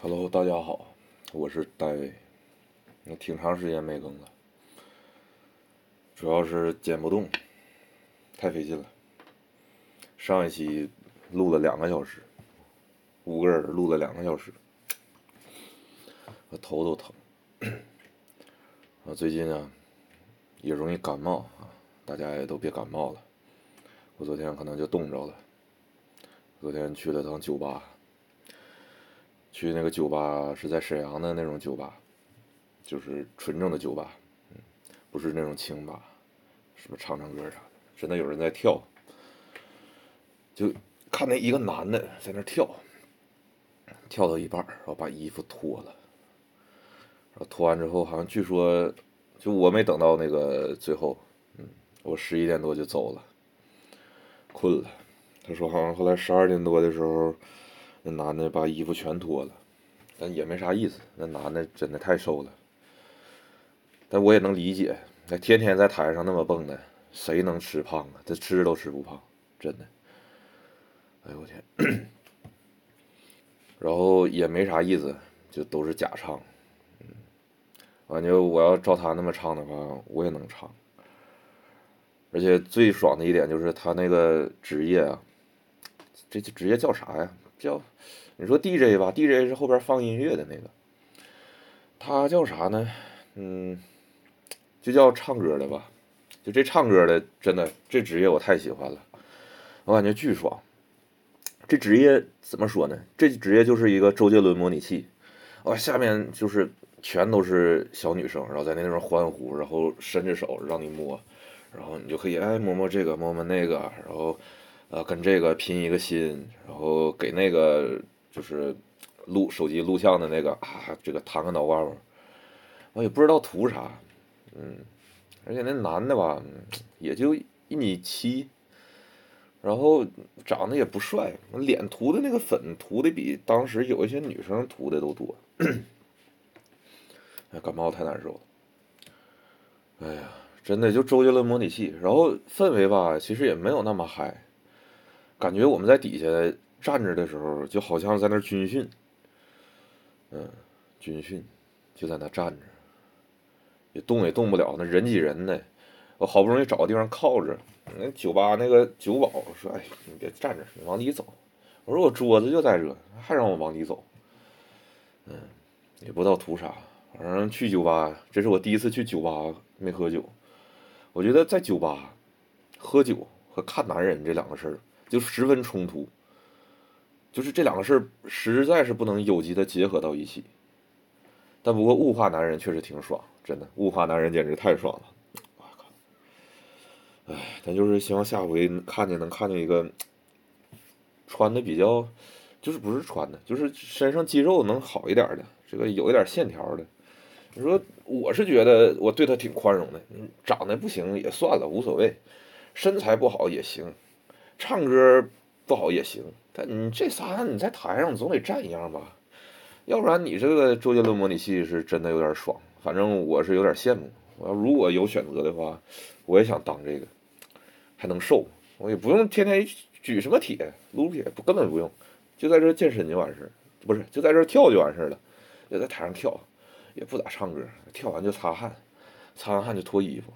Hello，大家好，我是戴维。那挺长时间没更了，主要是剪不动，太费劲了。上一期录了两个小时，五个人录了两个小时，我头都疼。我，最近啊也容易感冒啊，大家也都别感冒了。我昨天可能就冻着了。昨天去了趟酒吧。去那个酒吧是在沈阳的那种酒吧，就是纯正的酒吧，嗯，不是那种清吧，什么唱唱歌啥的，真的有人在跳，就看那一个男的在那跳，跳到一半然后把衣服脱了，然后脱完之后好像据说，就我没等到那个最后，嗯，我十一点多就走了，困了，他说好像后来十二点多的时候。那男的把衣服全脱了，但也没啥意思。那男的真的太瘦了，但我也能理解。那天天在台上那么蹦的，谁能吃胖啊？这吃都吃不胖，真的。哎呦我天！然后也没啥意思，就都是假唱。嗯，感觉我要照他那么唱的话，我也能唱。而且最爽的一点就是他那个职业啊，这职业叫啥呀？叫，你说 DJ 吧，DJ 是后边放音乐的那个，他叫啥呢？嗯，就叫唱歌的吧。就这唱歌的，真的这职业我太喜欢了，我感觉巨爽。这职业怎么说呢？这职业就是一个周杰伦模拟器，哇，下面就是全都是小女生，然后在那边欢呼，然后伸着手让你摸，然后你就可以哎摸摸这个，摸摸那个，然后。呃，跟这个拼一个心，然后给那个就是录手机录像的那个啊，这个弹个脑瓜，我也不知道图啥，嗯，而且那男的吧，也就一米七，然后长得也不帅，脸涂的那个粉涂的比当时有一些女生涂的都多，哎，感冒太难受了，哎呀，真的就周杰伦模拟器，然后氛围吧，其实也没有那么嗨。感觉我们在底下站着的时候，就好像在那军训，嗯，军训，就在那站着，也动也动不了，那人挤人的，我好不容易找个地方靠着，那酒吧那个酒保说：“哎，你别站着，你往里走。”我说：“我桌子就在这，还让我往里走。”嗯，也不知道图啥，反正去酒吧，这是我第一次去酒吧没喝酒。我觉得在酒吧喝酒和看男人这两个事儿。就十分冲突，就是这两个事儿实在是不能有机的结合到一起。但不过物化男人确实挺爽，真的物化男人简直太爽了。我靠！哎，咱就是希望下回看见能看见一个穿的比较，就是不是穿的，就是身上肌肉能好一点的，这个有一点线条的。你说我是觉得我对他挺宽容的，长得不行也算了，无所谓，身材不好也行。唱歌不好也行，但你这仨你在台上总得站一样吧，要不然你这个周杰伦模拟器是真的有点爽，反正我是有点羡慕。我要如果有选择的话，我也想当这个，还能瘦，我也不用天天举什么铁撸铁，不根本不用，就在这健身就完事儿，不是就在这跳就完事儿了，就在台上跳，也不咋唱歌，跳完就擦汗，擦完汗就脱衣服，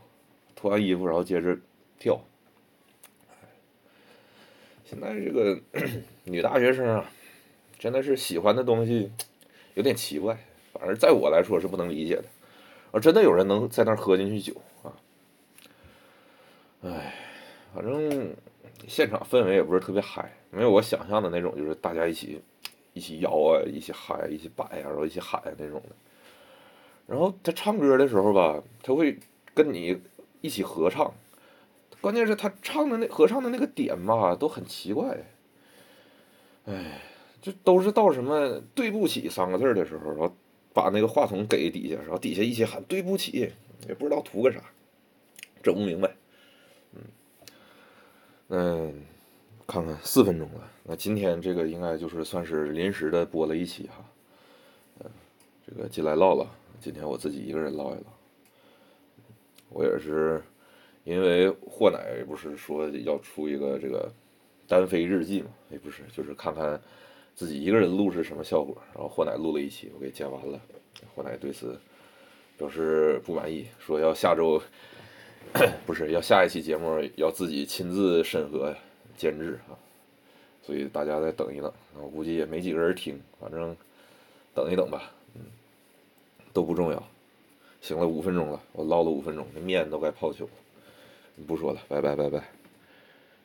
脱完衣服然后接着跳。现在这个 女大学生啊，真的是喜欢的东西有点奇怪，反正在我来说是不能理解的。啊，真的有人能在那儿喝进去酒啊？哎，反正现场氛围也不是特别嗨，没有我想象的那种，就是大家一起一起摇啊，一起嗨，一起摆啊，然后一起喊那种的。然后他唱歌的时候吧，他会跟你一起合唱。关键是他唱的那合唱的那个点吧，都很奇怪。哎，就都是到什么“对不起”三个字的时候，然后把那个话筒给底下，然后底下一起喊“对不起”，也不知道图个啥，整不明白。嗯，嗯，看看四分钟了，那今天这个应该就是算是临时的播了一期哈。嗯，这个进来唠唠，今天我自己一个人唠一唠，我也是。因为霍奶不是说要出一个这个单飞日记嘛？也不是，就是看看自己一个人录是什么效果，然后霍奶录了一期，我给剪完了，霍奶对此表示不满意，说要下周 不是要下一期节目要自己亲自审核监制啊，所以大家再等一等，我估计也没几个人听，反正等一等吧，嗯，都不重要。行了，五分钟了，我唠了五分钟，那面都该泡球了，不说了，拜拜拜拜。